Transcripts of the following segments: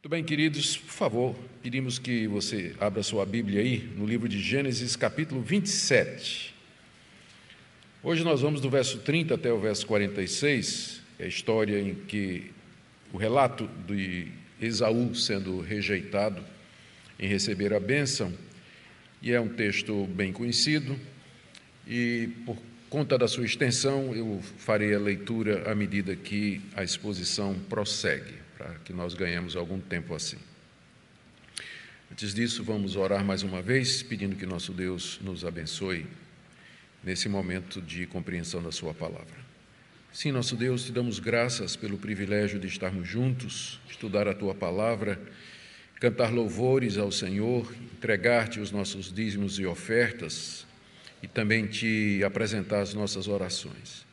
Muito bem, queridos, por favor, pedimos que você abra sua Bíblia aí no livro de Gênesis, capítulo 27. Hoje nós vamos do verso 30 até o verso 46, é a história em que o relato de Esaú sendo rejeitado em receber a bênção, e é um texto bem conhecido, e por conta da sua extensão, eu farei a leitura à medida que a exposição prossegue, para que nós ganhemos algum tempo assim. Antes disso, vamos orar mais uma vez, pedindo que nosso Deus nos abençoe nesse momento de compreensão da Sua palavra. Sim, nosso Deus, te damos graças pelo privilégio de estarmos juntos, estudar a Tua palavra, cantar louvores ao Senhor, entregar-te os nossos dízimos e ofertas e também te apresentar as nossas orações.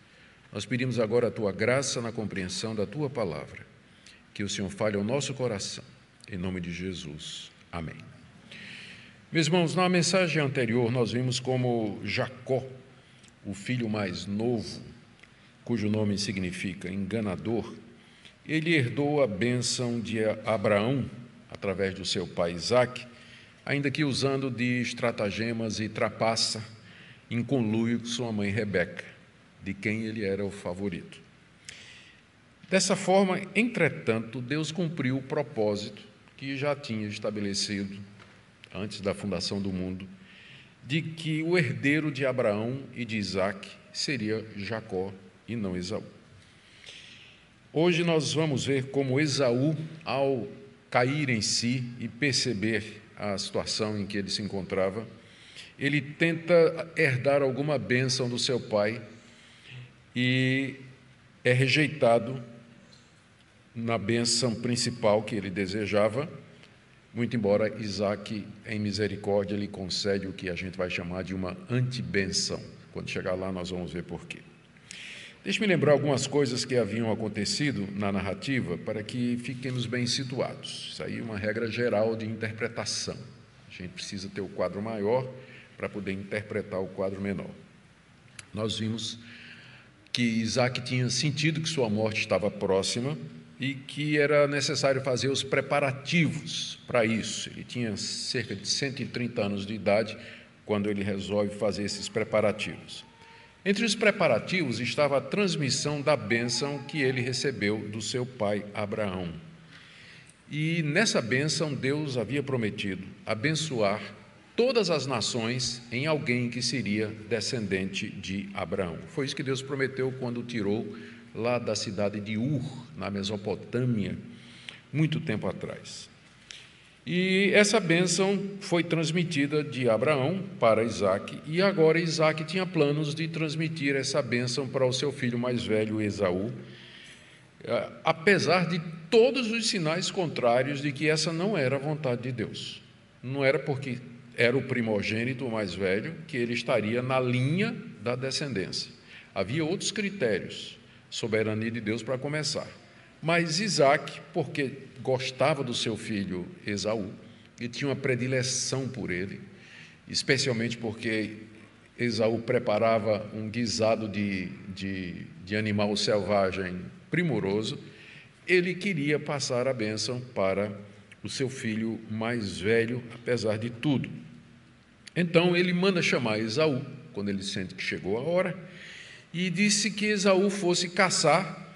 Nós pedimos agora a tua graça na compreensão da tua palavra, que o Senhor fale ao nosso coração, em nome de Jesus. Amém. Meus irmãos, na mensagem anterior nós vimos como Jacó, o filho mais novo, cujo nome significa enganador, ele herdou a bênção de Abraão através do seu pai Isaque, ainda que usando de estratagemas e trapaça em conluio com sua mãe Rebeca, de quem ele era o favorito. Dessa forma, entretanto, Deus cumpriu o propósito que já tinha estabelecido antes da fundação do mundo, de que o herdeiro de Abraão e de Isaac seria Jacó e não Esaú. Hoje nós vamos ver como Esaú, ao cair em si e perceber a situação em que ele se encontrava, ele tenta herdar alguma bênção do seu pai e é rejeitado na bênção principal que ele desejava, muito embora Isaac, em misericórdia, lhe concede o que a gente vai chamar de uma antibenção. Quando chegar lá, nós vamos ver por quê. Deixe-me lembrar algumas coisas que haviam acontecido na narrativa para que fiquemos bem situados. Isso aí é uma regra geral de interpretação. A gente precisa ter o quadro maior para poder interpretar o quadro menor. Nós vimos que Isaac tinha sentido que sua morte estava próxima e que era necessário fazer os preparativos para isso. Ele tinha cerca de 130 anos de idade quando ele resolve fazer esses preparativos. Entre os preparativos estava a transmissão da bênção que ele recebeu do seu pai Abraão. E nessa bênção, Deus havia prometido abençoar todas as nações em alguém que seria descendente de Abraão. Foi isso que Deus prometeu quando tirou lá da cidade de Ur, na Mesopotâmia, muito tempo atrás. E essa bênção foi transmitida de Abraão para Isaac, e agora Isaac tinha planos de transmitir essa bênção para o seu filho mais velho, Esaú, eh, apesar de todos os sinais contrários de que essa não era a vontade de Deus. Não era porque era o primogênito mais velho, que ele estaria na linha da descendência. Havia outros critérios, soberania de Deus para começar. Mas Isaac, porque gostava do seu filho Esaú, e tinha uma predileção por ele, especialmente porque Esaú preparava um guisado de, de, de animal selvagem primoroso, ele queria passar a bênção para o seu filho mais velho, apesar de tudo. Então ele manda chamar Esaú, quando ele sente que chegou a hora, e disse que Esaú fosse caçar,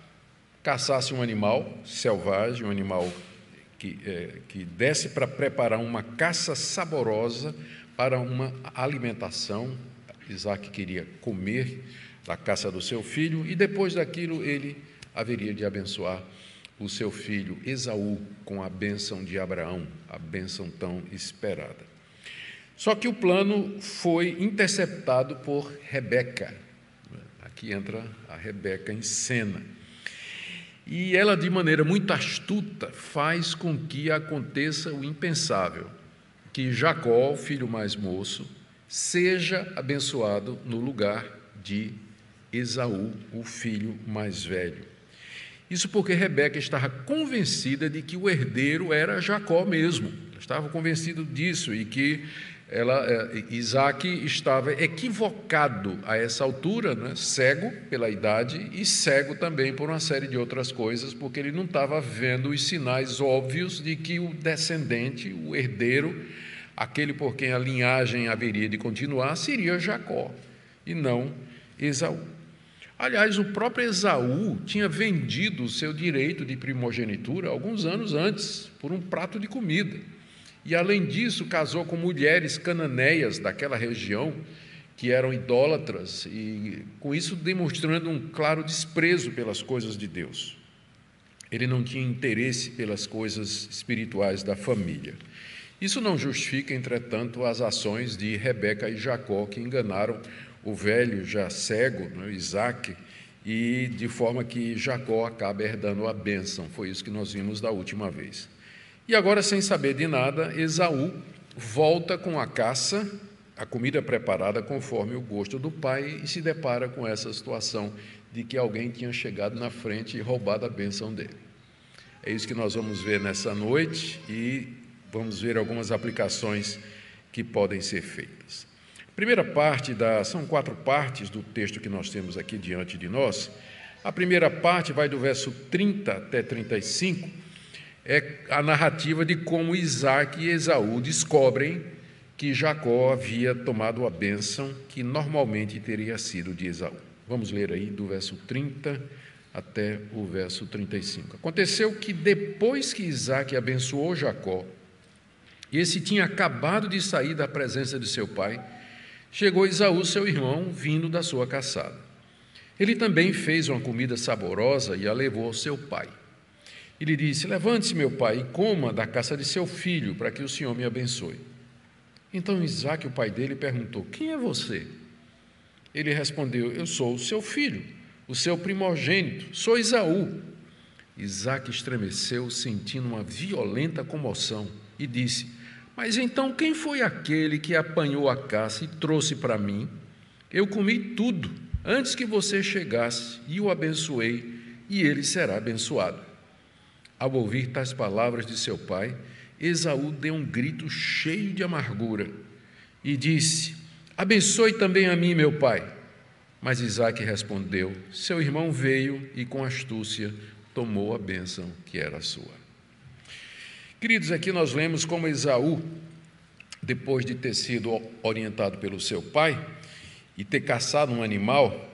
caçasse um animal selvagem, um animal que, é, que desse para preparar uma caça saborosa para uma alimentação. Isaac queria comer da caça do seu filho, e depois daquilo ele haveria de abençoar o seu filho Esaú com a bênção de Abraão, a bênção tão esperada. Só que o plano foi interceptado por Rebeca. Aqui entra a Rebeca em cena. E ela, de maneira muito astuta, faz com que aconteça o impensável: que Jacó, o filho mais moço, seja abençoado no lugar de Esaú, o filho mais velho. Isso porque Rebeca estava convencida de que o herdeiro era Jacó mesmo. Estava convencido disso e que ela, é, Isaac estava equivocado a essa altura, né? cego pela idade e cego também por uma série de outras coisas, porque ele não estava vendo os sinais óbvios de que o descendente, o herdeiro, aquele por quem a linhagem haveria de continuar, seria Jacó e não Esaú. Aliás, o próprio Esaú tinha vendido o seu direito de primogenitura alguns anos antes, por um prato de comida. E, além disso, casou com mulheres cananeias daquela região, que eram idólatras, e com isso demonstrando um claro desprezo pelas coisas de Deus. Ele não tinha interesse pelas coisas espirituais da família. Isso não justifica, entretanto, as ações de Rebeca e Jacó, que enganaram o velho, já cego, né, Isaac, e de forma que Jacó acaba herdando a bênção. Foi isso que nós vimos da última vez. E agora, sem saber de nada, Esaú volta com a caça, a comida preparada conforme o gosto do pai, e se depara com essa situação de que alguém tinha chegado na frente e roubado a bênção dele. É isso que nós vamos ver nessa noite e vamos ver algumas aplicações que podem ser feitas. primeira parte da são quatro partes do texto que nós temos aqui diante de nós. A primeira parte vai do verso 30 até 35 é a narrativa de como Isaac e Esaú descobrem que Jacó havia tomado a bênção que normalmente teria sido de Esaú. Vamos ler aí do verso 30 até o verso 35. Aconteceu que depois que Isaac abençoou Jacó, e esse tinha acabado de sair da presença de seu pai, chegou Esaú, seu irmão, vindo da sua caçada. Ele também fez uma comida saborosa e a levou ao seu pai. E lhe disse: Levante-se, meu pai, e coma da caça de seu filho, para que o Senhor me abençoe. Então Isaac, o pai dele, perguntou: Quem é você? Ele respondeu: Eu sou o seu filho, o seu primogênito, sou Isaú. Isaac estremeceu, sentindo uma violenta comoção, e disse: Mas então quem foi aquele que apanhou a caça e trouxe para mim? Eu comi tudo antes que você chegasse e o abençoei, e ele será abençoado. Ao ouvir tais palavras de seu pai, Esaú deu um grito cheio de amargura e disse: Abençoe também a mim, meu pai. Mas Isaac respondeu: Seu irmão veio e com astúcia tomou a bênção que era sua. Queridos, aqui nós lemos como Esaú, depois de ter sido orientado pelo seu pai e ter caçado um animal,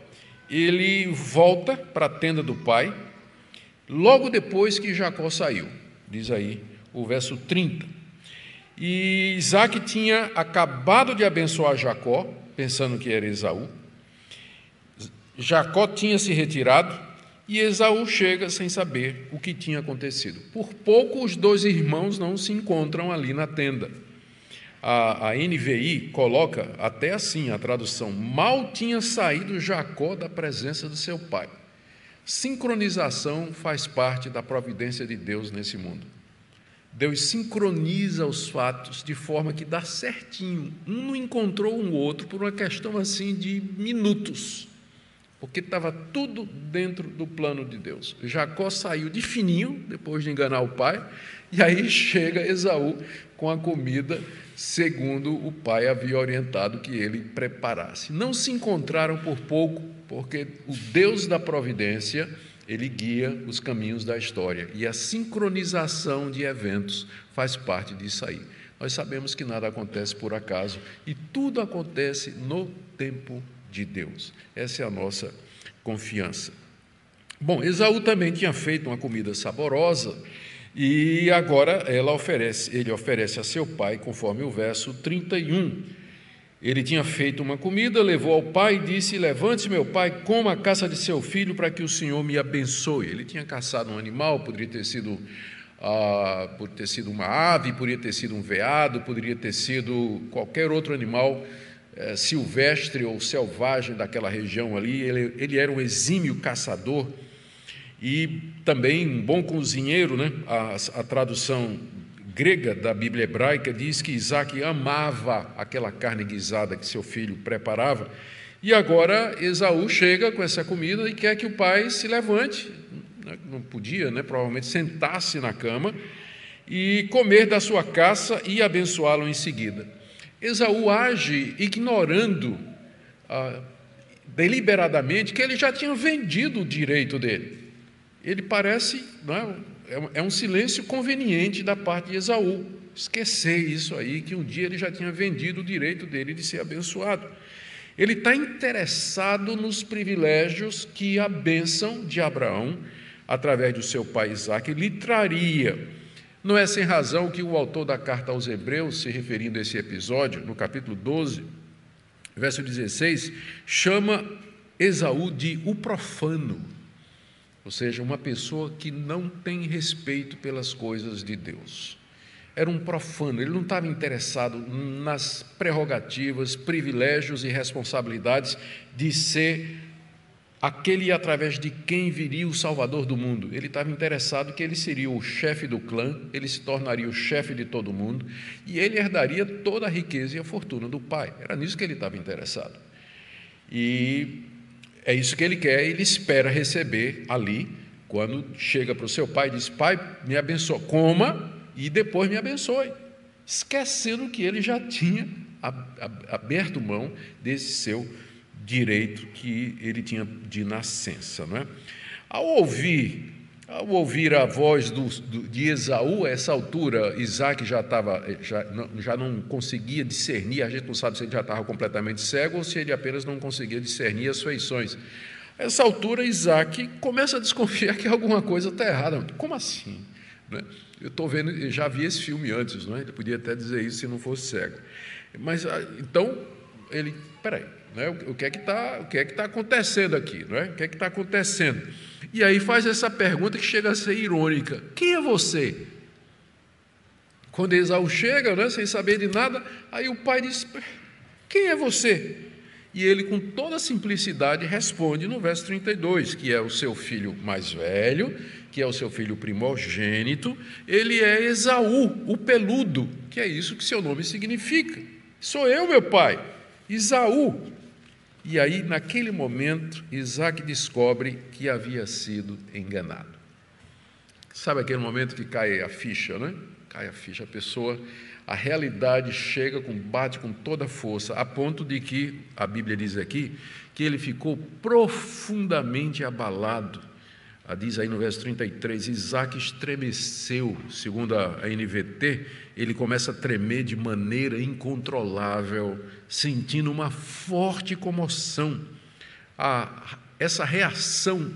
ele volta para a tenda do pai logo depois que Jacó saiu, diz aí o verso 30. E Isaac tinha acabado de abençoar Jacó, pensando que era Esaú. Jacó tinha se retirado e Esaú chega sem saber o que tinha acontecido. Por pouco, os dois irmãos não se encontram ali na tenda. A, a NVI coloca até assim a tradução: mal tinha saído Jacó da presença do seu pai. Sincronização faz parte da providência de Deus nesse mundo. Deus sincroniza os fatos de forma que dá certinho. Um não encontrou um outro por uma questão assim de minutos, porque estava tudo dentro do plano de Deus. Jacó saiu de fininho, depois de enganar o pai, e aí chega Esaú com a comida segundo o pai havia orientado que ele preparasse. Não se encontraram por pouco, porque o Deus da providência, ele guia os caminhos da história e a sincronização de eventos faz parte disso aí. Nós sabemos que nada acontece por acaso e tudo acontece no tempo de Deus. Essa é a nossa confiança. Bom, Esaú também tinha feito uma comida saborosa e agora ela oferece, ele oferece a seu pai, conforme o verso 31. Ele tinha feito uma comida, levou ao pai e disse: Levante-se, meu pai, coma a caça de seu filho para que o Senhor me abençoe. Ele tinha caçado um animal, poderia ter sido, ah, poderia ter sido uma ave, poderia ter sido um veado, poderia ter sido qualquer outro animal eh, silvestre ou selvagem daquela região ali. Ele, ele era um exímio caçador e também um bom cozinheiro, né? a, a tradução grega da Bíblia hebraica diz que Isaac amava aquela carne guisada que seu filho preparava. E agora Esaú chega com essa comida e quer que o pai se levante, não podia, né? provavelmente sentar-se na cama e comer da sua caça e abençoá-lo em seguida. Esaú age ignorando ah, deliberadamente que ele já tinha vendido o direito dele. Ele parece, é, é um silêncio conveniente da parte de Esaú, esquecer isso aí, que um dia ele já tinha vendido o direito dele de ser abençoado. Ele está interessado nos privilégios que a bênção de Abraão, através do seu pai Isaac, lhe traria. Não é sem razão que o autor da carta aos Hebreus, se referindo a esse episódio, no capítulo 12, verso 16, chama Esaú de o profano, ou seja, uma pessoa que não tem respeito pelas coisas de Deus era um profano, ele não estava interessado nas prerrogativas, privilégios e responsabilidades de ser aquele através de quem viria o Salvador do mundo. Ele estava interessado que ele seria o chefe do clã, ele se tornaria o chefe de todo mundo e ele herdaria toda a riqueza e a fortuna do pai. Era nisso que ele estava interessado. E é isso que ele quer, ele espera receber ali, quando chega para o seu pai e diz: Pai, me abençoa, coma e depois me abençoe, esquecendo que ele já tinha aberto mão desse seu direito que ele tinha de nascença. Não é? Ao ouvir ao ouvir a voz do, do, de Esaú, a essa altura, Isaac já, estava, já, não, já não conseguia discernir, a gente não sabe se ele já estava completamente cego ou se ele apenas não conseguia discernir as feições. A essa altura, Isaac começa a desconfiar que alguma coisa está errada. Como assim? Né? Eu estou vendo, eu já vi esse filme antes, não é? ele podia até dizer isso se não fosse cego. Mas ah, então ele, peraí, né? o que é que está, o que é que está acontecendo aqui, não é? O que é que está acontecendo? E aí faz essa pergunta que chega a ser irônica: quem é você? Quando Esaú chega, né, sem saber de nada, aí o pai diz: quem é você? E ele, com toda simplicidade, responde no verso 32, que é o seu filho mais velho, que é o seu filho primogênito, ele é Esaú, o peludo, que é isso que seu nome significa. Sou eu, meu pai, Esaú. E aí, naquele momento, Isaac descobre que havia sido enganado. Sabe aquele momento que cai a ficha, né? Cai a ficha, a pessoa a realidade chega com bate com toda força, a ponto de que a Bíblia diz aqui que ele ficou profundamente abalado. Diz aí no verso 33, Isaac estremeceu, segundo a NVT, ele começa a tremer de maneira incontrolável, sentindo uma forte comoção. Ah, essa reação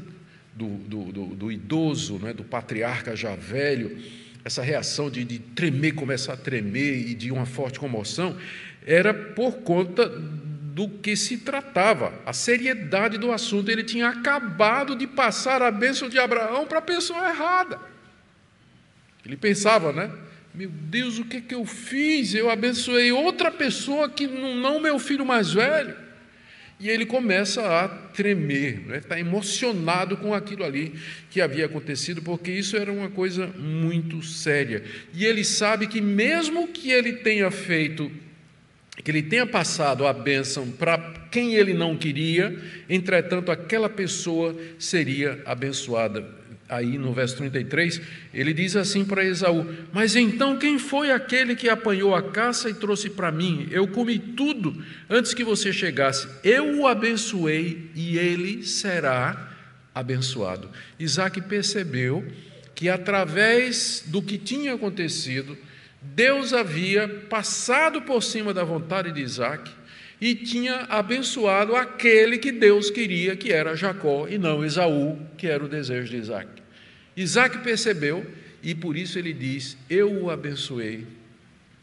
do, do, do, do idoso, né, do patriarca já velho, essa reação de, de tremer, começar a tremer e de uma forte comoção, era por conta do que se tratava, a seriedade do assunto. Ele tinha acabado de passar a bênção de Abraão para a pessoa errada. Ele pensava, né? Meu Deus, o que, é que eu fiz? Eu abençoei outra pessoa que não meu filho mais velho. E ele começa a tremer, né? está emocionado com aquilo ali que havia acontecido, porque isso era uma coisa muito séria. E ele sabe que, mesmo que ele tenha feito, que ele tenha passado a bênção para quem ele não queria, entretanto, aquela pessoa seria abençoada aí no verso 33, ele diz assim para Esaú: Mas então quem foi aquele que apanhou a caça e trouxe para mim? Eu comi tudo antes que você chegasse. Eu o abençoei e ele será abençoado. Isaac percebeu que através do que tinha acontecido, Deus havia passado por cima da vontade de Isaac e tinha abençoado aquele que Deus queria, que era Jacó, e não Esaú, que era o desejo de Isaac. Isaac percebeu e por isso ele diz: Eu o abençoei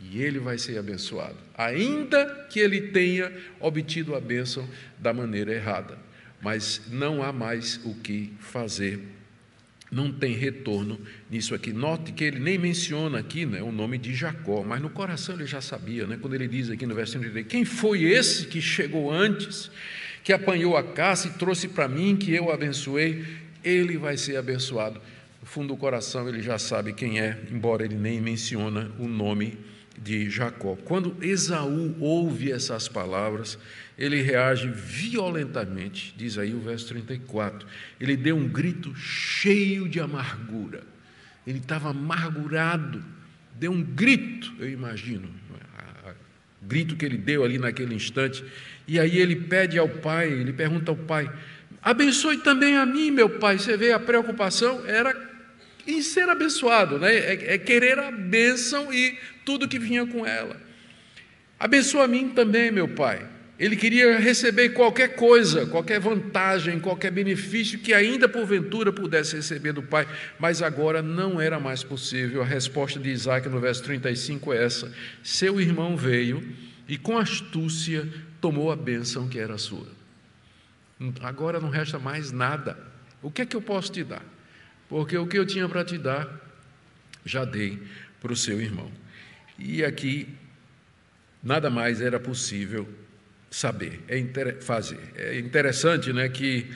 e ele vai ser abençoado, ainda que ele tenha obtido a bênção da maneira errada. Mas não há mais o que fazer, não tem retorno nisso aqui. Note que ele nem menciona aqui né, o nome de Jacó, mas no coração ele já sabia, né, quando ele diz aqui no versículo 33, quem foi esse que chegou antes, que apanhou a caça e trouxe para mim, que eu abençoei, ele vai ser abençoado fundo do coração ele já sabe quem é, embora ele nem menciona o nome de Jacó. Quando Esaú ouve essas palavras, ele reage violentamente, diz aí o verso 34. Ele deu um grito cheio de amargura. Ele estava amargurado, deu um grito, eu imagino. grito que ele deu ali naquele instante. E aí ele pede ao pai, ele pergunta ao pai: abençoe também a mim, meu pai. Você vê a preocupação era em ser abençoado, né? é, é querer a bênção e tudo que vinha com ela. Abençoa a mim também, meu pai. Ele queria receber qualquer coisa, qualquer vantagem, qualquer benefício que ainda porventura pudesse receber do pai, mas agora não era mais possível. A resposta de Isaac no verso 35 é essa: Seu irmão veio e com astúcia tomou a bênção que era sua. Agora não resta mais nada. O que é que eu posso te dar? Porque o que eu tinha para te dar, já dei para o seu irmão. E aqui, nada mais era possível saber, é fazer. É interessante né, que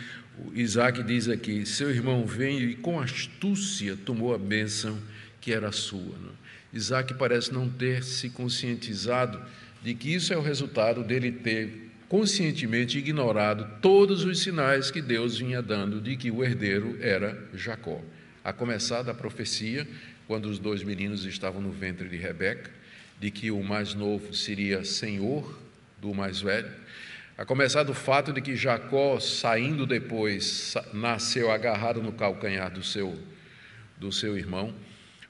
Isaac diz aqui: seu irmão veio e com astúcia tomou a bênção que era sua. Né? Isaac parece não ter se conscientizado de que isso é o resultado dele ter conscientemente ignorado todos os sinais que Deus vinha dando de que o herdeiro era Jacó. A começar da profecia, quando os dois meninos estavam no ventre de Rebeca, de que o mais novo seria senhor do mais velho, a começar do fato de que Jacó, saindo depois, nasceu agarrado no calcanhar do seu, do seu irmão,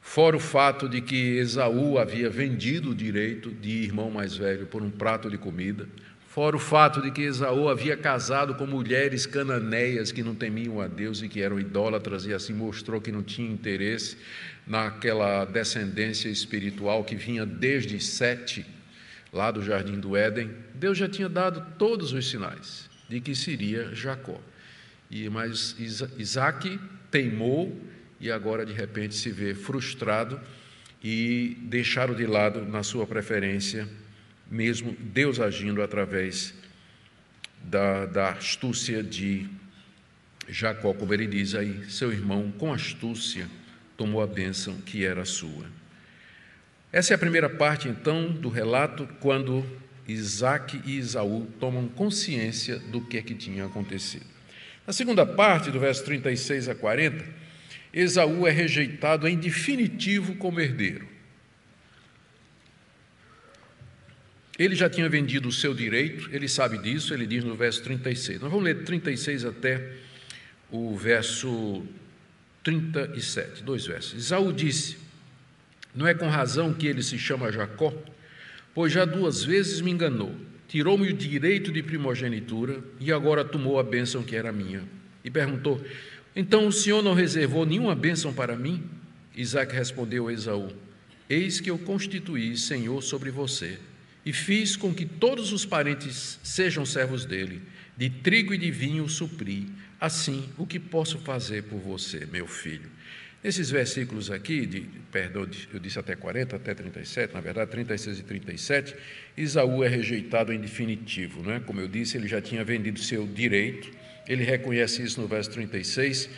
fora o fato de que Esaú havia vendido o direito de irmão mais velho por um prato de comida, fora o fato de que Esaú havia casado com mulheres cananeias que não temiam a Deus e que eram idólatras, e assim mostrou que não tinha interesse naquela descendência espiritual que vinha desde Sete lá do jardim do Éden, Deus já tinha dado todos os sinais de que seria Jacó. E mas Isaac teimou e agora de repente se vê frustrado e deixaram de lado na sua preferência, mesmo Deus agindo através da, da astúcia de Jacó, como ele diz aí, seu irmão com astúcia tomou a bênção que era sua. Essa é a primeira parte, então, do relato, quando Isaac e Isaú tomam consciência do que é que tinha acontecido. Na segunda parte, do verso 36 a 40, Esaú é rejeitado em definitivo como herdeiro. Ele já tinha vendido o seu direito, ele sabe disso, ele diz no verso 36. Nós vamos ler 36 até o verso 37, dois versos. Esaú disse: não é com razão que ele se chama Jacó? Pois já duas vezes me enganou, tirou-me o direito de primogenitura e agora tomou a bênção que era minha. E perguntou: Então o Senhor não reservou nenhuma bênção para mim? Isaac respondeu a Esaú: Eis que eu constituí Senhor sobre você, e fiz com que todos os parentes sejam servos dele, de trigo e de vinho supri. Assim, o que posso fazer por você, meu filho? Nesses versículos aqui, de, perdão, eu disse até 40, até 37, na verdade 36 e 37, Isaú é rejeitado em definitivo, não é? Como eu disse, ele já tinha vendido seu direito, ele reconhece isso no verso 36.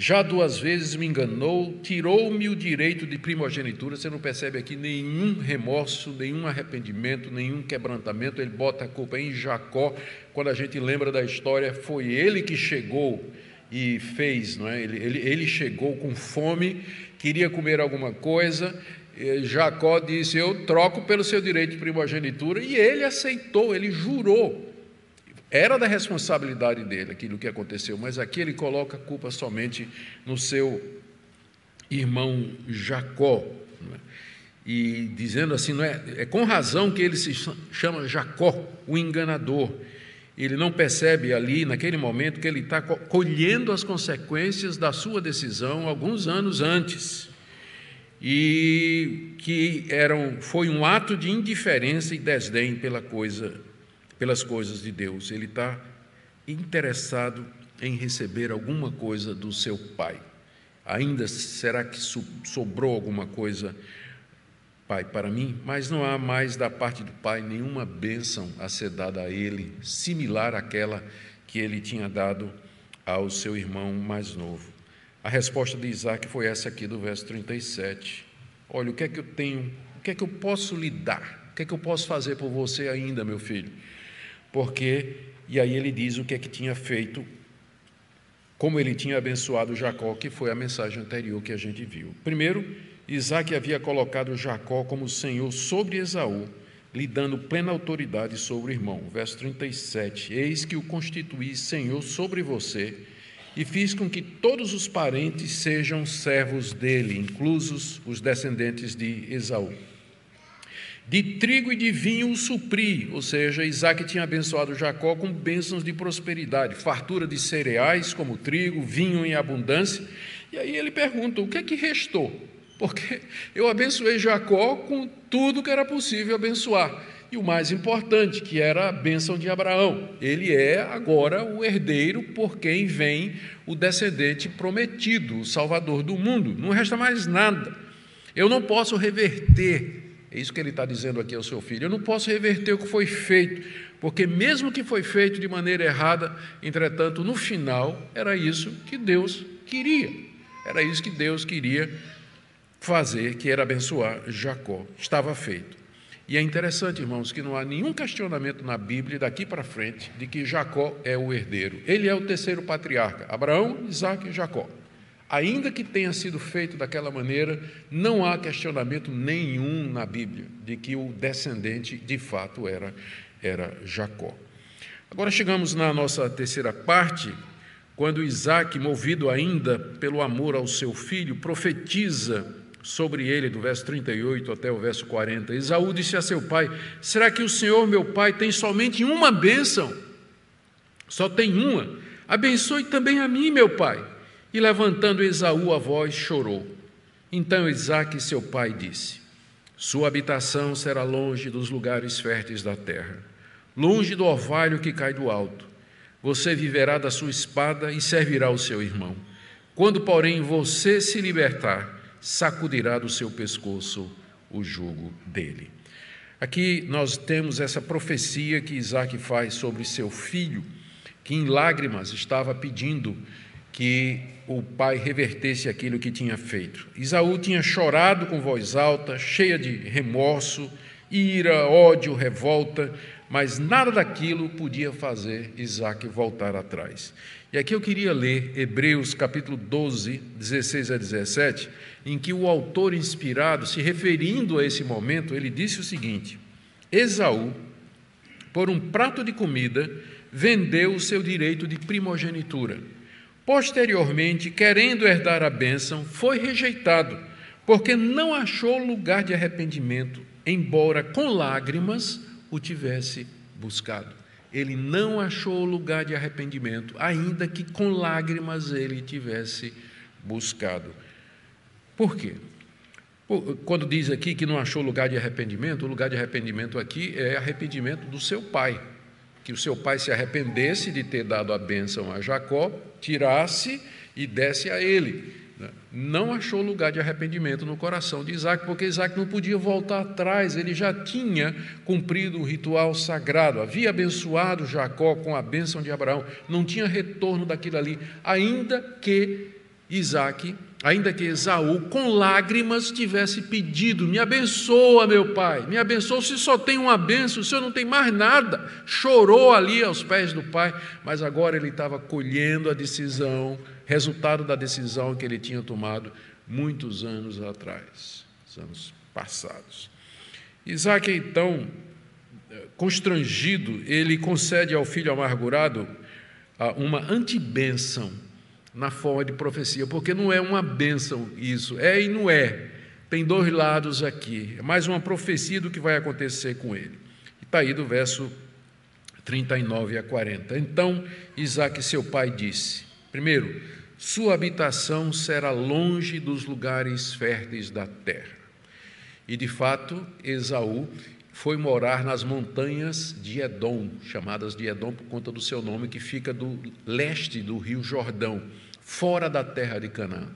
Já duas vezes me enganou, tirou-me o direito de primogenitura. Você não percebe aqui nenhum remorso, nenhum arrependimento, nenhum quebrantamento. Ele bota a culpa em Jacó. Quando a gente lembra da história, foi ele que chegou e fez, não é? ele, ele, ele chegou com fome, queria comer alguma coisa, Jacó disse: Eu troco pelo seu direito de primogenitura, e ele aceitou, ele jurou. Era da responsabilidade dele aquilo que aconteceu, mas aqui ele coloca a culpa somente no seu irmão Jacó. É? E dizendo assim, não é, é com razão que ele se chama Jacó, o enganador ele não percebe ali, naquele momento, que ele está colhendo as consequências da sua decisão alguns anos antes. E que eram, foi um ato de indiferença e desdém pela coisa, pelas coisas de Deus. Ele está interessado em receber alguma coisa do seu pai. Ainda será que sobrou alguma coisa Pai para mim, mas não há mais da parte do Pai nenhuma bênção a ser dada a ele, similar àquela que ele tinha dado ao seu irmão mais novo. A resposta de Isaac foi essa aqui do verso 37. Olha, o que é que eu tenho, o que é que eu posso lhe dar? O que é que eu posso fazer por você ainda, meu filho? Porque, e aí ele diz o que é que tinha feito, como ele tinha abençoado Jacó, que foi a mensagem anterior que a gente viu. Primeiro, Isaac havia colocado Jacó como senhor sobre Esaú, lhe dando plena autoridade sobre o irmão. Verso 37: Eis que o constituí Senhor sobre você, e fiz com que todos os parentes sejam servos dele, inclusos os descendentes de Esaú. De trigo e de vinho o supri, ou seja, Isaac tinha abençoado Jacó com bênçãos de prosperidade, fartura de cereais como trigo, vinho em abundância. E aí ele pergunta: o que é que restou? Porque eu abençoei Jacó com tudo que era possível abençoar. E o mais importante, que era a bênção de Abraão. Ele é agora o herdeiro por quem vem o descendente prometido, o salvador do mundo. Não resta mais nada. Eu não posso reverter é isso que ele está dizendo aqui ao seu filho. Eu não posso reverter o que foi feito, porque mesmo que foi feito de maneira errada, entretanto, no final, era isso que Deus queria. Era isso que Deus queria fazer, que era abençoar Jacó. Estava feito. E é interessante, irmãos, que não há nenhum questionamento na Bíblia, daqui para frente, de que Jacó é o herdeiro. Ele é o terceiro patriarca: Abraão, Isaac e Jacó. Ainda que tenha sido feito daquela maneira, não há questionamento nenhum na Bíblia de que o descendente de fato era, era Jacó. Agora chegamos na nossa terceira parte, quando Isaac, movido ainda pelo amor ao seu filho, profetiza sobre ele, do verso 38 até o verso 40. Esaú disse a seu pai: Será que o Senhor, meu pai, tem somente uma bênção? Só tem uma. Abençoe também a mim, meu pai. E levantando Esaú a voz, chorou. Então Isaac, seu pai, disse: Sua habitação será longe dos lugares férteis da terra, longe do orvalho que cai do alto. Você viverá da sua espada e servirá o seu irmão. Quando, porém, você se libertar, sacudirá do seu pescoço o jugo dele. Aqui nós temos essa profecia que Isaac faz sobre seu filho, que em lágrimas estava pedindo que o pai revertesse aquilo que tinha feito. Isaú tinha chorado com voz alta, cheia de remorso, ira, ódio, revolta, mas nada daquilo podia fazer Isaac voltar atrás. E aqui eu queria ler Hebreus capítulo 12, 16 a 17, em que o autor inspirado, se referindo a esse momento, ele disse o seguinte: Esaú, por um prato de comida, vendeu o seu direito de primogenitura Posteriormente, querendo herdar a bênção, foi rejeitado, porque não achou lugar de arrependimento, embora com lágrimas o tivesse buscado. Ele não achou lugar de arrependimento, ainda que com lágrimas ele tivesse buscado. Por quê? Quando diz aqui que não achou lugar de arrependimento, o lugar de arrependimento aqui é arrependimento do seu pai que o seu pai se arrependesse de ter dado a bênção a Jacó, tirasse e desse a ele. Né? Não achou lugar de arrependimento no coração de Isaac, porque Isaac não podia voltar atrás, ele já tinha cumprido o ritual sagrado, havia abençoado Jacó com a bênção de Abraão, não tinha retorno daquilo ali, ainda que Isaac ainda que Esaú, com lágrimas, tivesse pedido: Me abençoa, meu pai, me abençoa. Se só tem uma bênção, o senhor não tem mais nada. Chorou ali aos pés do pai, mas agora ele estava colhendo a decisão, resultado da decisão que ele tinha tomado muitos anos atrás, anos passados. Isaac, então, constrangido, ele concede ao filho amargurado ah, uma antibênção na forma de profecia, porque não é uma bênção isso, é e não é. Tem dois lados aqui. É mais uma profecia do que vai acontecer com ele. Está aí do verso 39 a 40. Então Isaac, seu pai, disse: primeiro, sua habitação será longe dos lugares férteis da terra. E de fato, Esaú foi morar nas montanhas de Edom, chamadas de Edom por conta do seu nome, que fica do leste do rio Jordão, fora da terra de Canaã.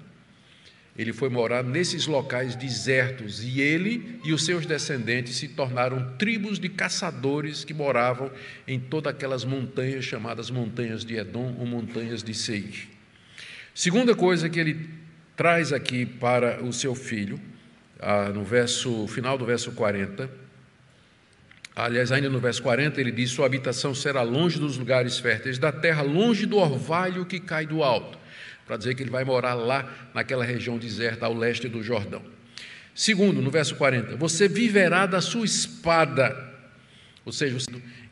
Ele foi morar nesses locais desertos e ele e os seus descendentes se tornaram tribos de caçadores que moravam em todas aquelas montanhas chamadas montanhas de Edom ou montanhas de Seir. Segunda coisa que ele traz aqui para o seu filho, ah, no verso final do verso 40, Aliás, ainda no verso 40, ele diz: Sua habitação será longe dos lugares férteis da terra, longe do orvalho que cai do alto, para dizer que ele vai morar lá naquela região deserta ao leste do Jordão. Segundo, no verso 40, você viverá da sua espada. Ou seja,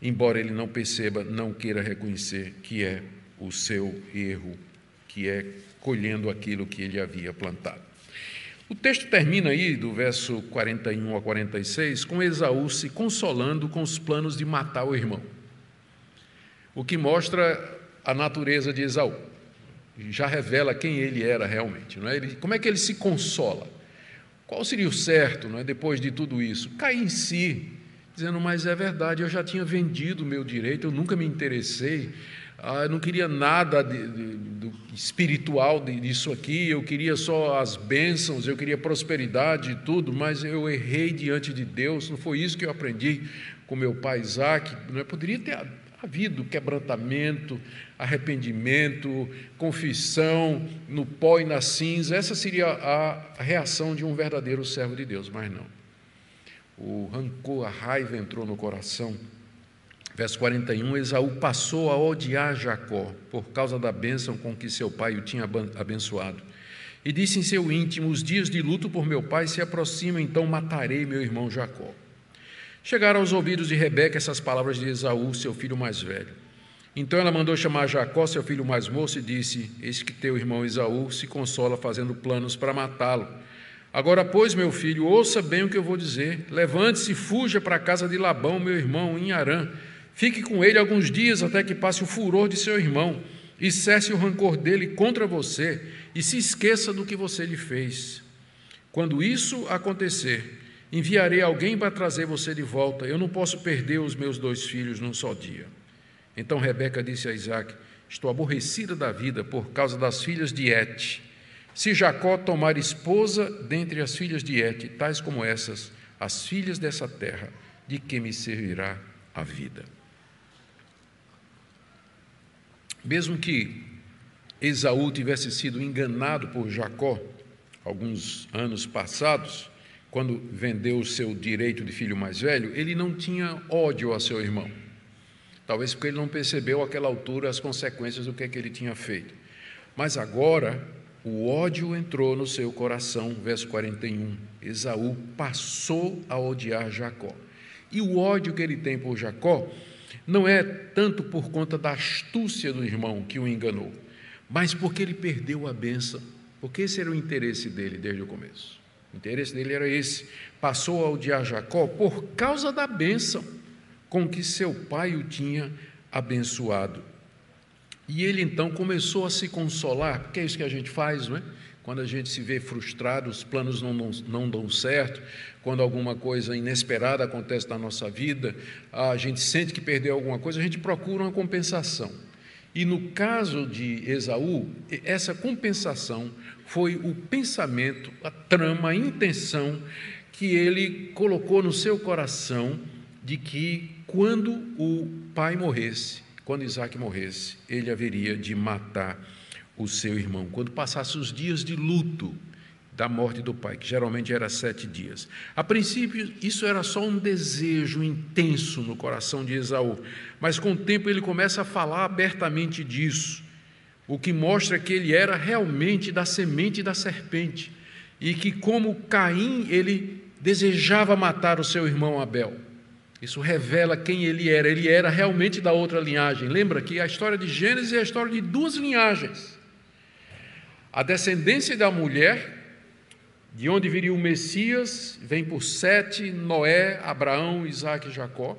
embora ele não perceba, não queira reconhecer que é o seu erro, que é colhendo aquilo que ele havia plantado. O texto termina aí, do verso 41 a 46, com Esaú se consolando com os planos de matar o irmão. O que mostra a natureza de Esaú. Já revela quem ele era realmente. Não é? ele, como é que ele se consola? Qual seria o certo, não é, depois de tudo isso? Cair em si, dizendo, mas é verdade, eu já tinha vendido o meu direito, eu nunca me interessei, ah, eu não queria nada de, de, espiritual disso aqui, eu queria só as bênçãos, eu queria prosperidade e tudo, mas eu errei diante de Deus, não foi isso que eu aprendi com meu pai Isaac, não é? poderia ter havido quebrantamento, arrependimento, confissão no pó e na cinza. Essa seria a reação de um verdadeiro servo de Deus, mas não. O rancor, a raiva entrou no coração. Verso 41: Esaú passou a odiar Jacó por causa da bênção com que seu pai o tinha abençoado. E disse em seu íntimo: Os dias de luto por meu pai se aproximam, então matarei meu irmão Jacó. Chegaram aos ouvidos de Rebeca essas palavras de Esaú, seu filho mais velho. Então ela mandou chamar Jacó, seu filho mais moço, e disse: Eis que teu irmão Esaú se consola fazendo planos para matá-lo. Agora, pois, meu filho, ouça bem o que eu vou dizer. Levante-se e fuja para a casa de Labão, meu irmão, em Arã. Fique com ele alguns dias até que passe o furor de seu irmão e cesse o rancor dele contra você e se esqueça do que você lhe fez. Quando isso acontecer, Enviarei alguém para trazer você de volta. Eu não posso perder os meus dois filhos num só dia. Então Rebeca disse a Isaac: Estou aborrecida da vida por causa das filhas de Et. Se Jacó tomar esposa dentre as filhas de Et, tais como essas, as filhas dessa terra, de que me servirá a vida? Mesmo que Esaú tivesse sido enganado por Jacó alguns anos passados, quando vendeu o seu direito de filho mais velho, ele não tinha ódio a seu irmão. Talvez porque ele não percebeu àquela altura as consequências do que, é que ele tinha feito. Mas agora, o ódio entrou no seu coração, verso 41. Esaú passou a odiar Jacó. E o ódio que ele tem por Jacó não é tanto por conta da astúcia do irmão que o enganou, mas porque ele perdeu a benção, porque esse era o interesse dele desde o começo. O interesse dele era esse. Passou a odiar Jacó por causa da bênção com que seu pai o tinha abençoado. E ele então começou a se consolar, porque é isso que a gente faz, não é? Quando a gente se vê frustrado, os planos não, não, não dão certo, quando alguma coisa inesperada acontece na nossa vida, a gente sente que perdeu alguma coisa, a gente procura uma compensação. E no caso de Esaú, essa compensação foi o pensamento, a trama, a intenção que ele colocou no seu coração de que quando o pai morresse, quando Isaac morresse, ele haveria de matar o seu irmão. Quando passasse os dias de luto da morte do pai, que geralmente era sete dias. A princípio, isso era só um desejo intenso no coração de Esaú, mas com o tempo ele começa a falar abertamente disso o que mostra que ele era realmente da semente da serpente e que, como Caim, ele desejava matar o seu irmão Abel. Isso revela quem ele era. Ele era realmente da outra linhagem. Lembra que a história de Gênesis é a história de duas linhagens: a descendência da mulher, de onde viria o Messias, vem por Sete, Noé, Abraão, Isaac e Jacó.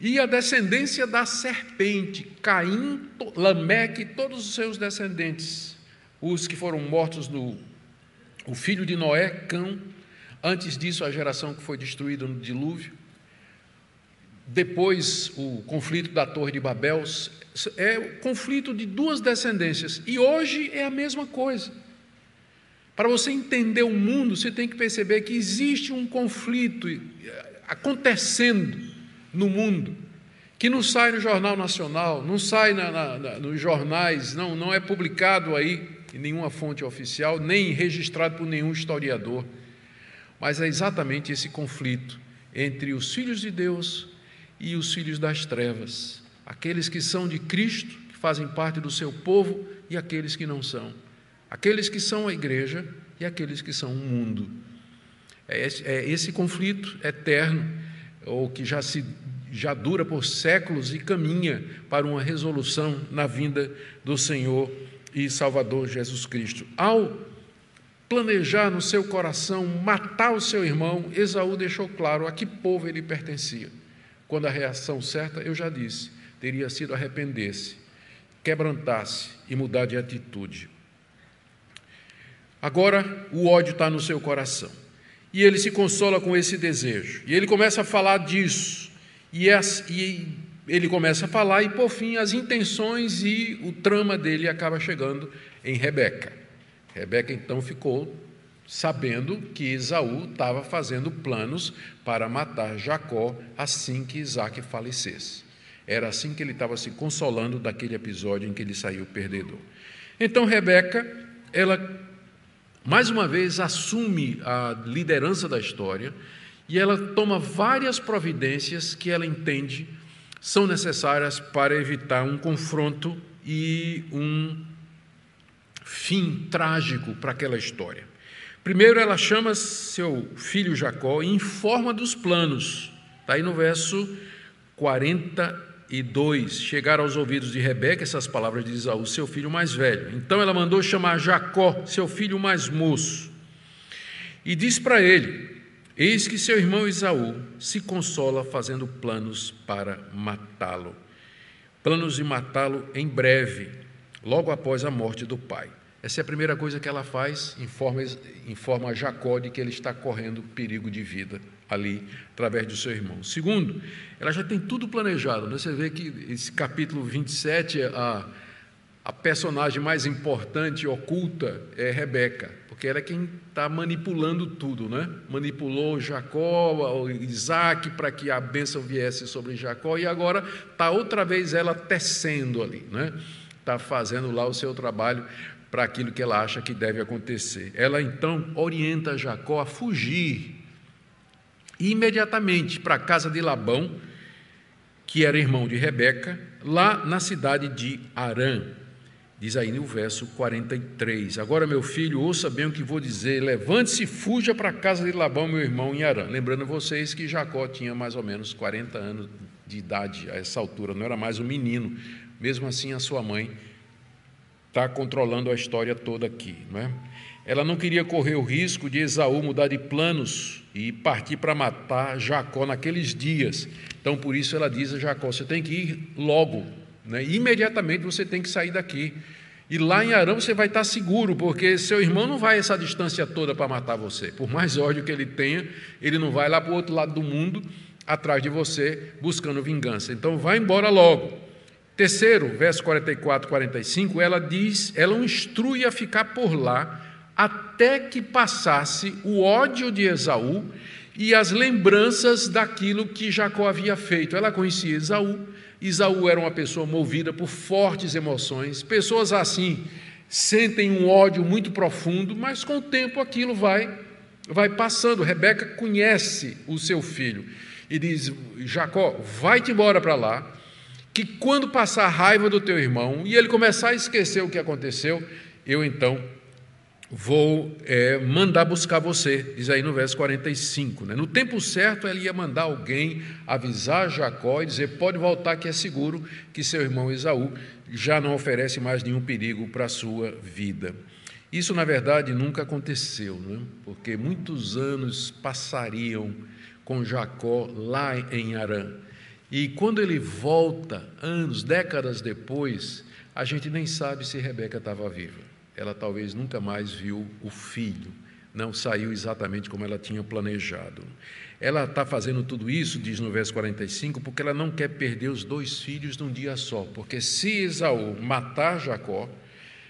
E a descendência da serpente, Caim, Lameque, todos os seus descendentes, os que foram mortos no o filho de Noé, Cão, antes disso a geração que foi destruída no dilúvio, depois o conflito da Torre de Babel, é o conflito de duas descendências, e hoje é a mesma coisa. Para você entender o mundo, você tem que perceber que existe um conflito acontecendo no mundo, que não sai no Jornal Nacional, não sai na, na, na, nos jornais, não, não é publicado aí em nenhuma fonte oficial, nem registrado por nenhum historiador. Mas é exatamente esse conflito entre os filhos de Deus e os filhos das trevas, aqueles que são de Cristo, que fazem parte do seu povo, e aqueles que não são, aqueles que são a igreja e aqueles que são o mundo. É esse, é esse conflito eterno, ou que já, se, já dura por séculos e caminha para uma resolução na vinda do Senhor e Salvador Jesus Cristo. Ao planejar no seu coração matar o seu irmão, Esaú deixou claro a que povo ele pertencia. Quando a reação certa, eu já disse, teria sido arrepender-se, quebrantar-se e mudar de atitude. Agora o ódio está no seu coração. E ele se consola com esse desejo. E ele começa a falar disso. E, e ele começa a falar, e por fim, as intenções e o trama dele acaba chegando em Rebeca. Rebeca então ficou sabendo que Esaú estava fazendo planos para matar Jacó assim que Isaac falecesse. Era assim que ele estava se consolando daquele episódio em que ele saiu perdedor. Então Rebeca, ela mais uma vez assume a liderança da história e ela toma várias providências que ela entende são necessárias para evitar um confronto e um fim trágico para aquela história. Primeiro, ela chama seu filho Jacó e informa dos planos. Está aí no verso 40 e 2 chegaram aos ouvidos de Rebeca essas palavras de Isaú, seu filho mais velho. Então ela mandou chamar Jacó, seu filho mais moço, e disse para ele: Eis que seu irmão Isaú se consola fazendo planos para matá-lo. Planos de matá-lo em breve, logo após a morte do pai. Essa é a primeira coisa que ela faz, informa, informa Jacó de que ele está correndo perigo de vida ali, através do seu irmão. Segundo, ela já tem tudo planejado. Né? Você vê que esse capítulo 27, a, a personagem mais importante, oculta, é Rebeca, porque ela é quem está manipulando tudo. Né? Manipulou Jacó, Isaac, para que a bênção viesse sobre Jacó, e agora está outra vez ela tecendo ali. Né? Está fazendo lá o seu trabalho para aquilo que ela acha que deve acontecer. Ela então orienta Jacó a fugir imediatamente para a casa de Labão, que era irmão de Rebeca, lá na cidade de Arã. Diz aí no verso 43. Agora, meu filho, ouça bem o que vou dizer. Levante-se e fuja para a casa de Labão, meu irmão, em Arã. Lembrando vocês que Jacó tinha mais ou menos 40 anos de idade a essa altura, não era mais um menino. Mesmo assim, a sua mãe está controlando a história toda aqui. Não é? Ela não queria correr o risco de Esaú mudar de planos e partir para matar Jacó naqueles dias. Então, por isso ela diz a Jacó: você tem que ir logo, né? imediatamente você tem que sair daqui. E lá em Arão você vai estar seguro, porque seu irmão não vai essa distância toda para matar você. Por mais ódio que ele tenha, ele não vai lá para o outro lado do mundo atrás de você buscando vingança. Então, vá embora logo. Terceiro, verso 44, 45, ela diz, ela o instrui a ficar por lá até que passasse o ódio de Esaú e as lembranças daquilo que Jacó havia feito. Ela conhecia Esaú, Esaú era uma pessoa movida por fortes emoções, pessoas assim sentem um ódio muito profundo, mas com o tempo aquilo vai vai passando. Rebeca conhece o seu filho e diz: Jacó, vai-te embora para lá, que quando passar a raiva do teu irmão e ele começar a esquecer o que aconteceu, eu então vou é, mandar buscar você, diz aí no verso 45. Né? No tempo certo, ele ia mandar alguém avisar Jacó e dizer: pode voltar que é seguro, que seu irmão Esaú já não oferece mais nenhum perigo para a sua vida. Isso, na verdade, nunca aconteceu, né? porque muitos anos passariam com Jacó lá em Arã. E quando ele volta, anos, décadas depois, a gente nem sabe se Rebeca estava viva ela talvez nunca mais viu o filho, não saiu exatamente como ela tinha planejado. Ela está fazendo tudo isso, diz no verso 45, porque ela não quer perder os dois filhos num dia só. Porque se Esaú matar Jacó,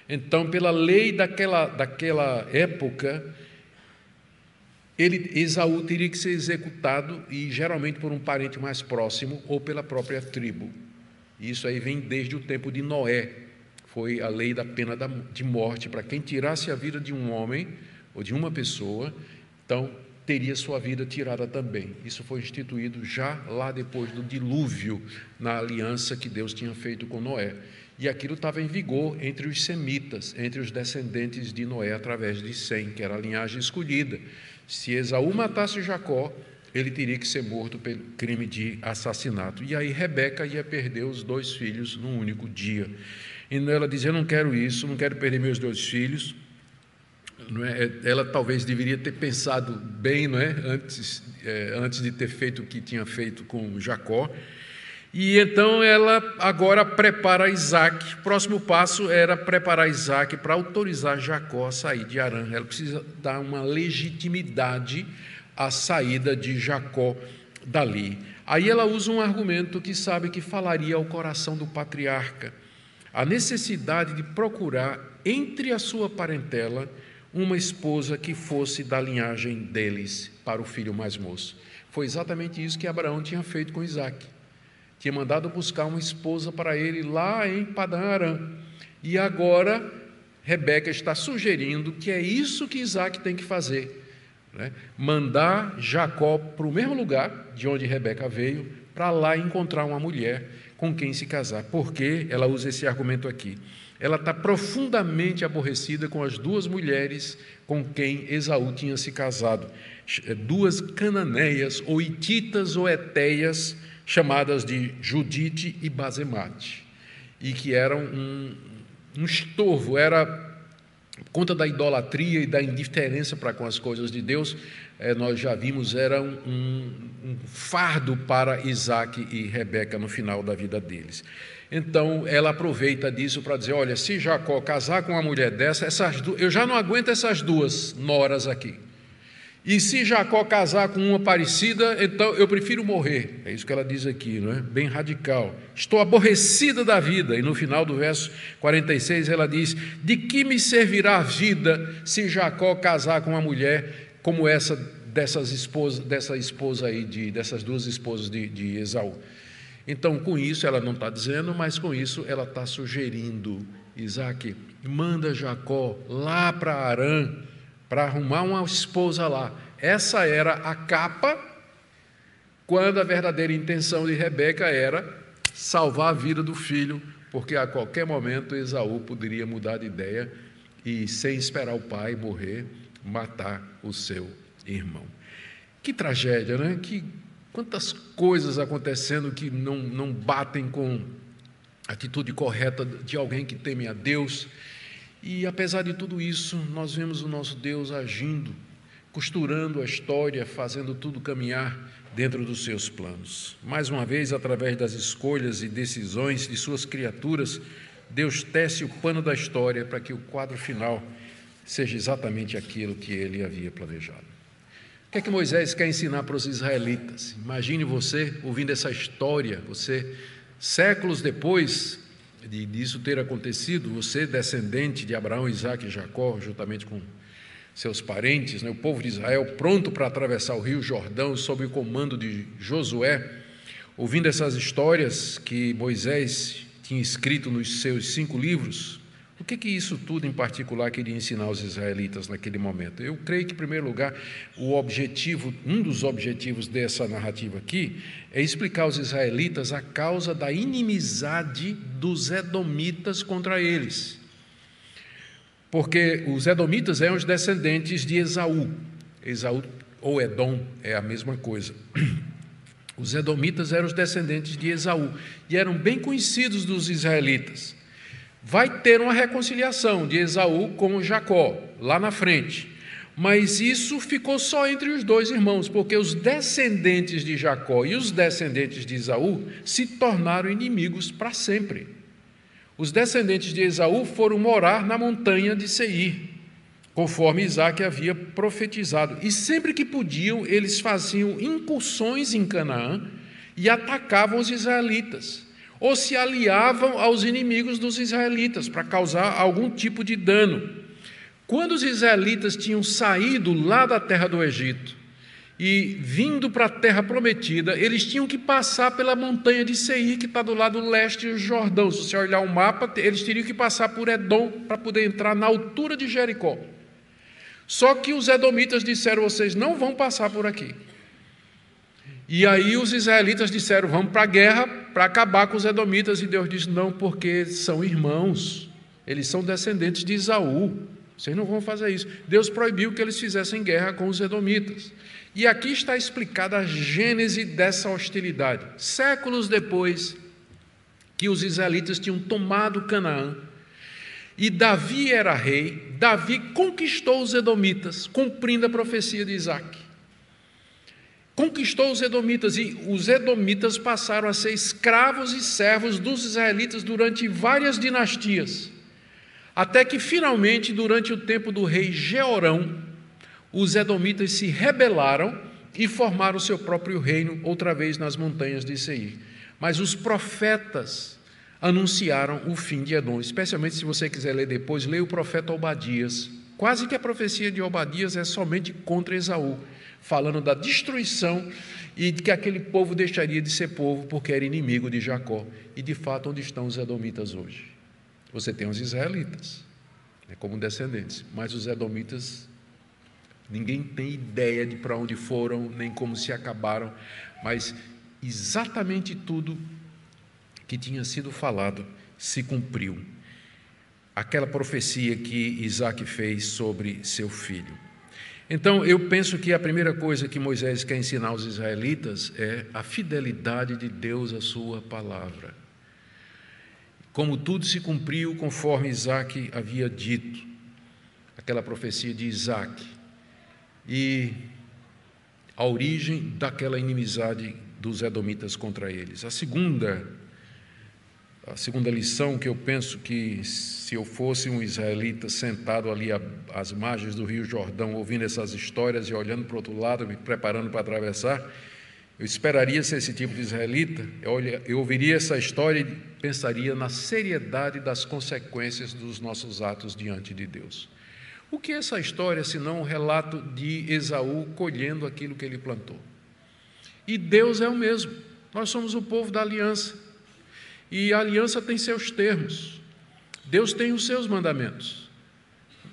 então, pela lei daquela, daquela época, ele, Esaú teria que ser executado, e geralmente por um parente mais próximo ou pela própria tribo. Isso aí vem desde o tempo de Noé, foi a lei da pena de morte para quem tirasse a vida de um homem ou de uma pessoa, então teria sua vida tirada também. Isso foi instituído já lá depois do dilúvio, na aliança que Deus tinha feito com Noé. E aquilo estava em vigor entre os semitas, entre os descendentes de Noé através de Sem, que era a linhagem escolhida. Se Esaú matasse Jacó, ele teria que ser morto pelo crime de assassinato. E aí Rebeca ia perder os dois filhos num único dia. E ela dizia: Eu não quero isso, não quero perder meus dois filhos. É? Ela talvez deveria ter pensado bem não é? antes, é, antes de ter feito o que tinha feito com Jacó. E então ela agora prepara Isaac. O próximo passo era preparar Isaac para autorizar Jacó a sair de Arã. Ela precisa dar uma legitimidade à saída de Jacó dali. Aí ela usa um argumento que sabe que falaria ao coração do patriarca: a necessidade de procurar entre a sua parentela uma esposa que fosse da linhagem deles para o filho mais moço. Foi exatamente isso que Abraão tinha feito com Isaac tinha mandado buscar uma esposa para ele lá em Padã Arã. E agora Rebeca está sugerindo que é isso que Isaac tem que fazer. Né? Mandar Jacó para o mesmo lugar de onde Rebeca veio, para lá encontrar uma mulher com quem se casar. Porque ela usa esse argumento aqui. Ela está profundamente aborrecida com as duas mulheres com quem Esaú tinha se casado. Duas cananeias, ou ititas ou etéias, chamadas de Judite e Bazemate, e que eram um, um estorvo, era conta da idolatria e da indiferença para com as coisas de Deus, é, nós já vimos, era um, um, um, fardo para Isaac e Rebeca no final da vida deles. Então ela aproveita disso para dizer: olha, se Jacó casar com uma mulher dessa, essas eu já não aguento essas duas noras aqui. E se Jacó casar com uma parecida, então eu prefiro morrer. É isso que ela diz aqui, não é? Bem radical. Estou aborrecida da vida. E no final do verso 46 ela diz: De que me servirá a vida se Jacó casar com uma mulher como essa dessas esposas, dessa esposa aí, de, dessas duas esposas de, de Esaú? Então, com isso, ela não está dizendo, mas com isso ela está sugerindo: Isaac, manda Jacó lá para Arã para arrumar uma esposa lá. Essa era a capa, quando a verdadeira intenção de Rebeca era salvar a vida do filho, porque a qualquer momento Esaú poderia mudar de ideia e, sem esperar o pai morrer, matar o seu irmão. Que tragédia, né? Que quantas coisas acontecendo que não, não batem com a atitude correta de alguém que teme a Deus e apesar de tudo isso, nós vemos o nosso Deus agindo, costurando a história, fazendo tudo caminhar dentro dos seus planos. Mais uma vez, através das escolhas e decisões de suas criaturas, Deus tece o pano da história para que o quadro final seja exatamente aquilo que ele havia planejado. O que é que Moisés quer ensinar para os israelitas? Imagine você ouvindo essa história, você, séculos depois, de disso ter acontecido, você, descendente de Abraão, Isaac e Jacó, juntamente com seus parentes, né, o povo de Israel, pronto para atravessar o rio Jordão sob o comando de Josué, ouvindo essas histórias que Moisés tinha escrito nos seus cinco livros, o que, que isso tudo em particular queria ensinar aos israelitas naquele momento? Eu creio que, em primeiro lugar, o objetivo, um dos objetivos dessa narrativa aqui, é explicar aos israelitas a causa da inimizade dos edomitas contra eles. Porque os edomitas eram os descendentes de Esaú. Esaú ou Edom é a mesma coisa. Os edomitas eram os descendentes de Esaú e eram bem conhecidos dos israelitas vai ter uma reconciliação de Esaú com Jacó, lá na frente. Mas isso ficou só entre os dois irmãos, porque os descendentes de Jacó e os descendentes de Esaú se tornaram inimigos para sempre. Os descendentes de Esaú foram morar na montanha de Seir, conforme Isaac havia profetizado. E sempre que podiam, eles faziam incursões em Canaã e atacavam os israelitas ou se aliavam aos inimigos dos israelitas para causar algum tipo de dano. Quando os israelitas tinham saído lá da terra do Egito e vindo para a terra prometida, eles tinham que passar pela montanha de Seir, que está do lado leste do Jordão. Se você olhar o mapa, eles teriam que passar por Edom para poder entrar na altura de Jericó. Só que os edomitas disseram: vocês não vão passar por aqui. E aí os israelitas disseram: vamos para a guerra para acabar com os edomitas. E Deus disse: não, porque são irmãos, eles são descendentes de Isaú. Vocês não vão fazer isso. Deus proibiu que eles fizessem guerra com os edomitas. E aqui está explicada a gênese dessa hostilidade. Séculos depois que os israelitas tinham tomado Canaã, e Davi era rei, Davi conquistou os edomitas, cumprindo a profecia de Isaac. Conquistou os edomitas e os edomitas passaram a ser escravos e servos dos israelitas durante várias dinastias. Até que finalmente, durante o tempo do rei Jeorão, os edomitas se rebelaram e formaram seu próprio reino outra vez nas montanhas de Seir. Mas os profetas anunciaram o fim de Edom, especialmente se você quiser ler depois, leia o profeta Obadias. Quase que a profecia de Obadias é somente contra Esaú, falando da destruição e que aquele povo deixaria de ser povo porque era inimigo de Jacó. E de fato, onde estão os edomitas hoje? Você tem os israelitas, né, como descendentes, mas os edomitas, ninguém tem ideia de para onde foram, nem como se acabaram, mas exatamente tudo que tinha sido falado se cumpriu. Aquela profecia que Isaac fez sobre seu filho. Então, eu penso que a primeira coisa que Moisés quer ensinar aos israelitas é a fidelidade de Deus à sua palavra como tudo se cumpriu conforme Isaac havia dito, aquela profecia de Isaac, e a origem daquela inimizade dos edomitas contra eles. A segunda, a segunda lição que eu penso que se eu fosse um israelita sentado ali às margens do Rio Jordão, ouvindo essas histórias e olhando para o outro lado, me preparando para atravessar, eu esperaria ser esse tipo de israelita, eu, ouviria essa história e pensaria na seriedade das consequências dos nossos atos diante de Deus. O que é essa história senão um relato de Esaú colhendo aquilo que ele plantou? E Deus é o mesmo, nós somos o povo da aliança, e a aliança tem seus termos, Deus tem os seus mandamentos,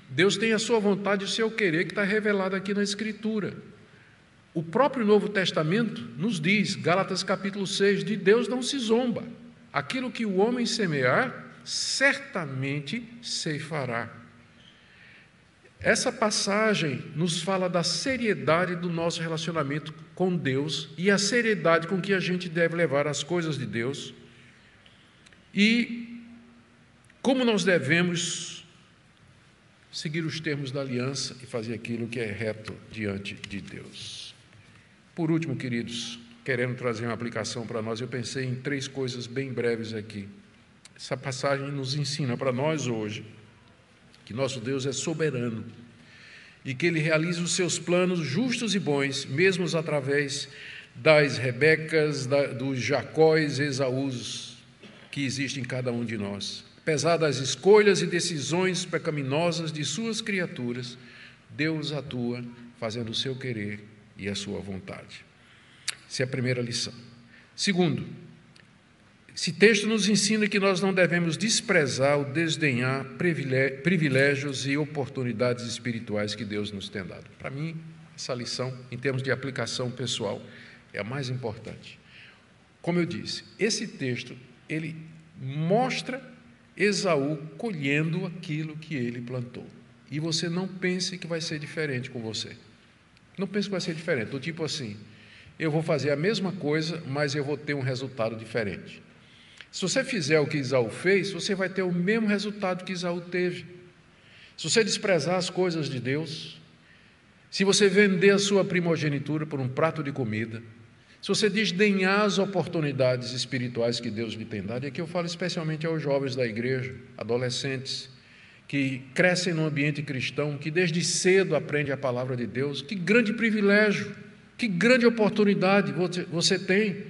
Deus tem a sua vontade e o seu querer que está revelado aqui na Escritura. O próprio Novo Testamento nos diz, Gálatas capítulo 6, de Deus não se zomba. Aquilo que o homem semear, certamente ceifará. Essa passagem nos fala da seriedade do nosso relacionamento com Deus e a seriedade com que a gente deve levar as coisas de Deus e como nós devemos seguir os termos da aliança e fazer aquilo que é reto diante de Deus. Por último, queridos, querendo trazer uma aplicação para nós, eu pensei em três coisas bem breves aqui. Essa passagem nos ensina para nós hoje que nosso Deus é soberano e que ele realiza os seus planos justos e bons, mesmo através das Rebecas, da, dos Jacóis, Esaús que existem em cada um de nós. Apesar das escolhas e decisões pecaminosas de suas criaturas, Deus atua fazendo o seu querer e a sua vontade. Essa é a primeira lição. Segundo, esse texto nos ensina que nós não devemos desprezar ou desdenhar privilégios e oportunidades espirituais que Deus nos tem dado. Para mim, essa lição, em termos de aplicação pessoal, é a mais importante. Como eu disse, esse texto, ele mostra Esaú colhendo aquilo que ele plantou. E você não pense que vai ser diferente com você. Não pense que vai ser diferente, do tipo assim, eu vou fazer a mesma coisa, mas eu vou ter um resultado diferente. Se você fizer o que Isaú fez, você vai ter o mesmo resultado que Isaú teve. Se você desprezar as coisas de Deus, se você vender a sua primogenitura por um prato de comida, se você desdenhar as oportunidades espirituais que Deus lhe tem dado, e aqui eu falo especialmente aos jovens da igreja, adolescentes, que crescem no ambiente cristão, que desde cedo aprende a palavra de Deus, que grande privilégio, que grande oportunidade você, você tem.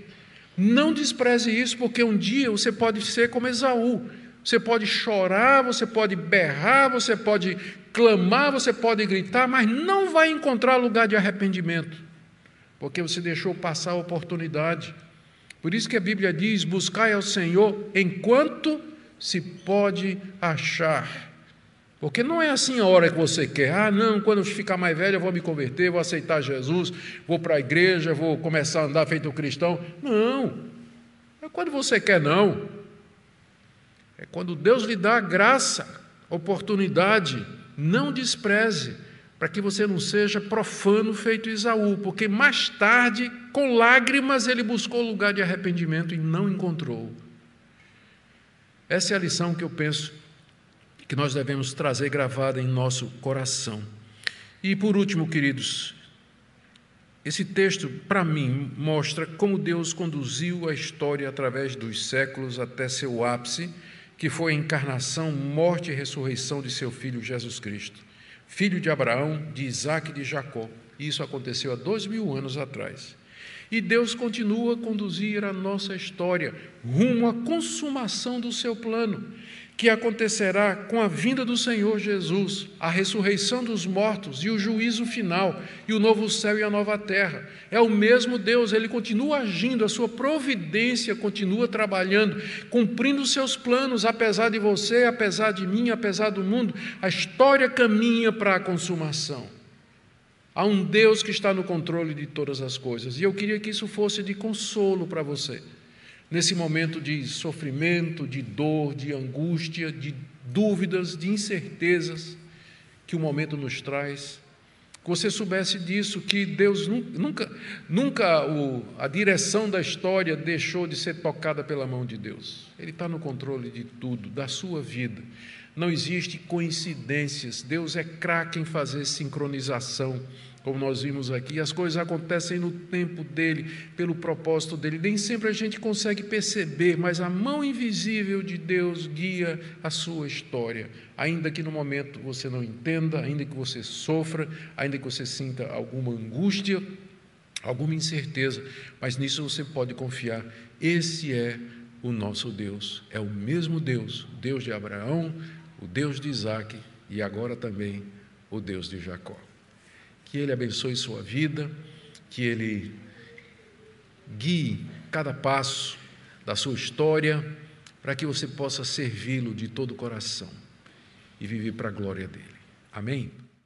Não despreze isso, porque um dia você pode ser como Esaú. Você pode chorar, você pode berrar, você pode clamar, você pode gritar, mas não vai encontrar lugar de arrependimento, porque você deixou passar a oportunidade. Por isso que a Bíblia diz: buscai ao Senhor enquanto se pode achar. Porque não é assim a hora que você quer. Ah, não, quando eu ficar mais velho eu vou me converter, vou aceitar Jesus, vou para a igreja, vou começar a andar feito um cristão. Não. É quando você quer, não. É quando Deus lhe dá graça, oportunidade não despreze, para que você não seja profano feito Isaú, porque mais tarde, com lágrimas, ele buscou lugar de arrependimento e não encontrou. Essa é a lição que eu penso que nós devemos trazer gravada em nosso coração. E por último, queridos, esse texto, para mim, mostra como Deus conduziu a história através dos séculos até seu ápice, que foi a encarnação, morte e ressurreição de seu filho Jesus Cristo, filho de Abraão, de Isaac e de Jacó. Isso aconteceu há dois mil anos atrás. E Deus continua a conduzir a nossa história rumo à consumação do seu plano que acontecerá com a vinda do Senhor Jesus, a ressurreição dos mortos e o juízo final, e o novo céu e a nova terra. É o mesmo Deus, ele continua agindo, a sua providência continua trabalhando, cumprindo os seus planos, apesar de você, apesar de mim, apesar do mundo, a história caminha para a consumação. Há um Deus que está no controle de todas as coisas, e eu queria que isso fosse de consolo para você nesse momento de sofrimento, de dor, de angústia, de dúvidas, de incertezas que o momento nos traz. Que você soubesse disso, que Deus nunca, nunca o, a direção da história deixou de ser tocada pela mão de Deus. Ele está no controle de tudo, da sua vida. Não existe coincidências. Deus é craque em fazer sincronização como nós vimos aqui, as coisas acontecem no tempo dele, pelo propósito dele. Nem sempre a gente consegue perceber, mas a mão invisível de Deus guia a sua história. Ainda que no momento você não entenda, ainda que você sofra, ainda que você sinta alguma angústia, alguma incerteza, mas nisso você pode confiar. Esse é o nosso Deus, é o mesmo Deus, Deus de Abraão, o Deus de Isaac e agora também o Deus de Jacó. Que Ele abençoe sua vida, que Ele guie cada passo da sua história, para que você possa servi-lo de todo o coração e viver para a glória dele. Amém?